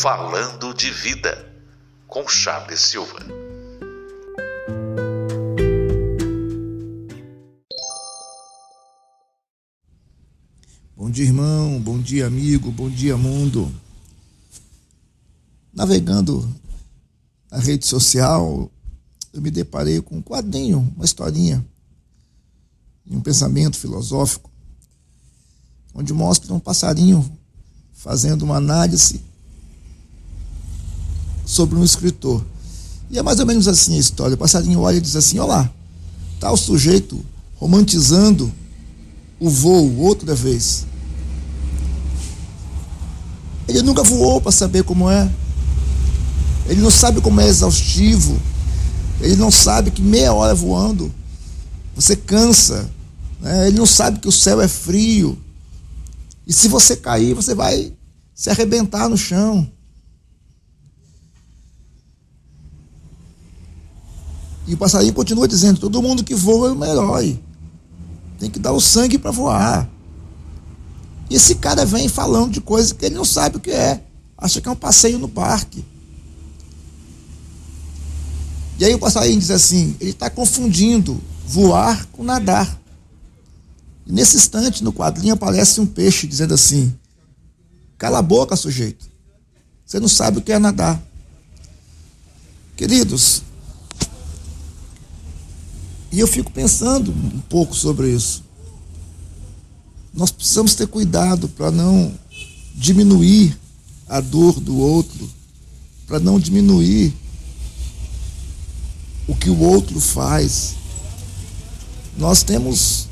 Falando de Vida, com Charles Silva. Bom dia, irmão. Bom dia, amigo. Bom dia, mundo. Navegando na rede social, eu me deparei com um quadrinho, uma historinha, um pensamento filosófico, onde mostra um passarinho fazendo uma análise sobre um escritor. E é mais ou menos assim a história. O passarinho olha e diz assim: Olá, o sujeito romantizando o voo outra vez. Ele nunca voou para saber como é. Ele não sabe como é exaustivo. Ele não sabe que meia hora voando você cansa. Né? Ele não sabe que o céu é frio. E se você cair, você vai se arrebentar no chão. E o passarinho continua dizendo: todo mundo que voa é um herói. Tem que dar o sangue para voar. E esse cara vem falando de coisas que ele não sabe o que é. Acha que é um passeio no parque. E aí o passarinho diz assim: ele está confundindo voar com nadar. E nesse instante, no quadrinho, aparece um peixe dizendo assim: cala a boca, sujeito. Você não sabe o que é nadar. Queridos, e eu fico pensando um pouco sobre isso. Nós precisamos ter cuidado para não diminuir a dor do outro, para não diminuir o que o outro faz. Nós temos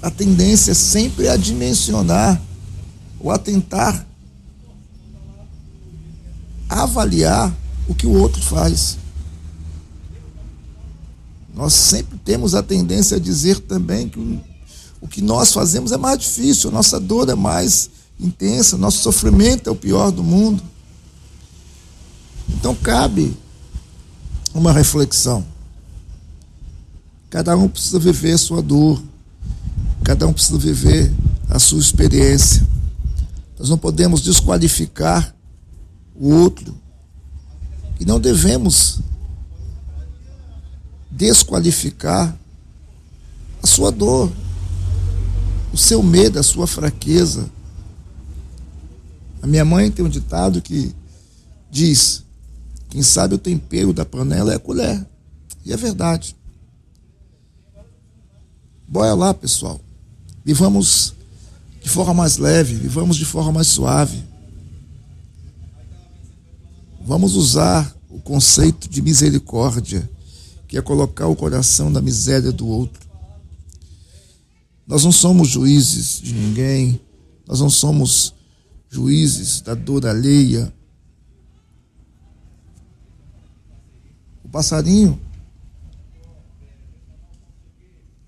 a tendência sempre a dimensionar ou a tentar avaliar o que o outro faz. Nós sempre temos a tendência a dizer também que o que nós fazemos é mais difícil, a nossa dor é mais intensa, nosso sofrimento é o pior do mundo. Então cabe uma reflexão. Cada um precisa viver a sua dor, cada um precisa viver a sua experiência. Nós não podemos desqualificar o outro e não devemos desqualificar a sua dor, o seu medo, a sua fraqueza. A minha mãe tem um ditado que diz: quem sabe o tempero da panela é a colher. E é verdade. Bora lá, pessoal. Vivamos de forma mais leve, vivamos de forma mais suave. Vamos usar o conceito de misericórdia que é colocar o coração na miséria do outro. Nós não somos juízes de ninguém, nós não somos juízes da dor alheia. O passarinho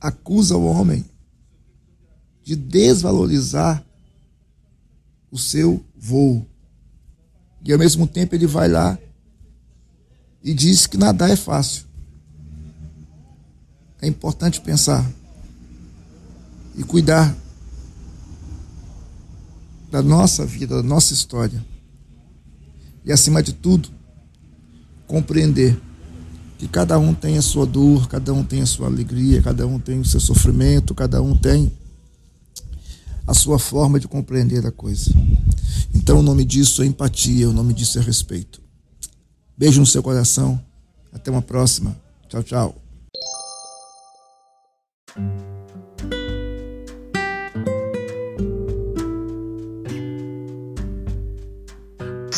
acusa o homem de desvalorizar o seu voo. E ao mesmo tempo ele vai lá e diz que nadar é fácil é importante pensar e cuidar da nossa vida, da nossa história. E, acima de tudo, compreender que cada um tem a sua dor, cada um tem a sua alegria, cada um tem o seu sofrimento, cada um tem a sua forma de compreender a coisa. Então, o nome disso é empatia, o nome disso é respeito. Beijo no seu coração. Até uma próxima. Tchau, tchau.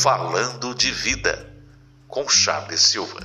Falando de Vida, com Charles Silva.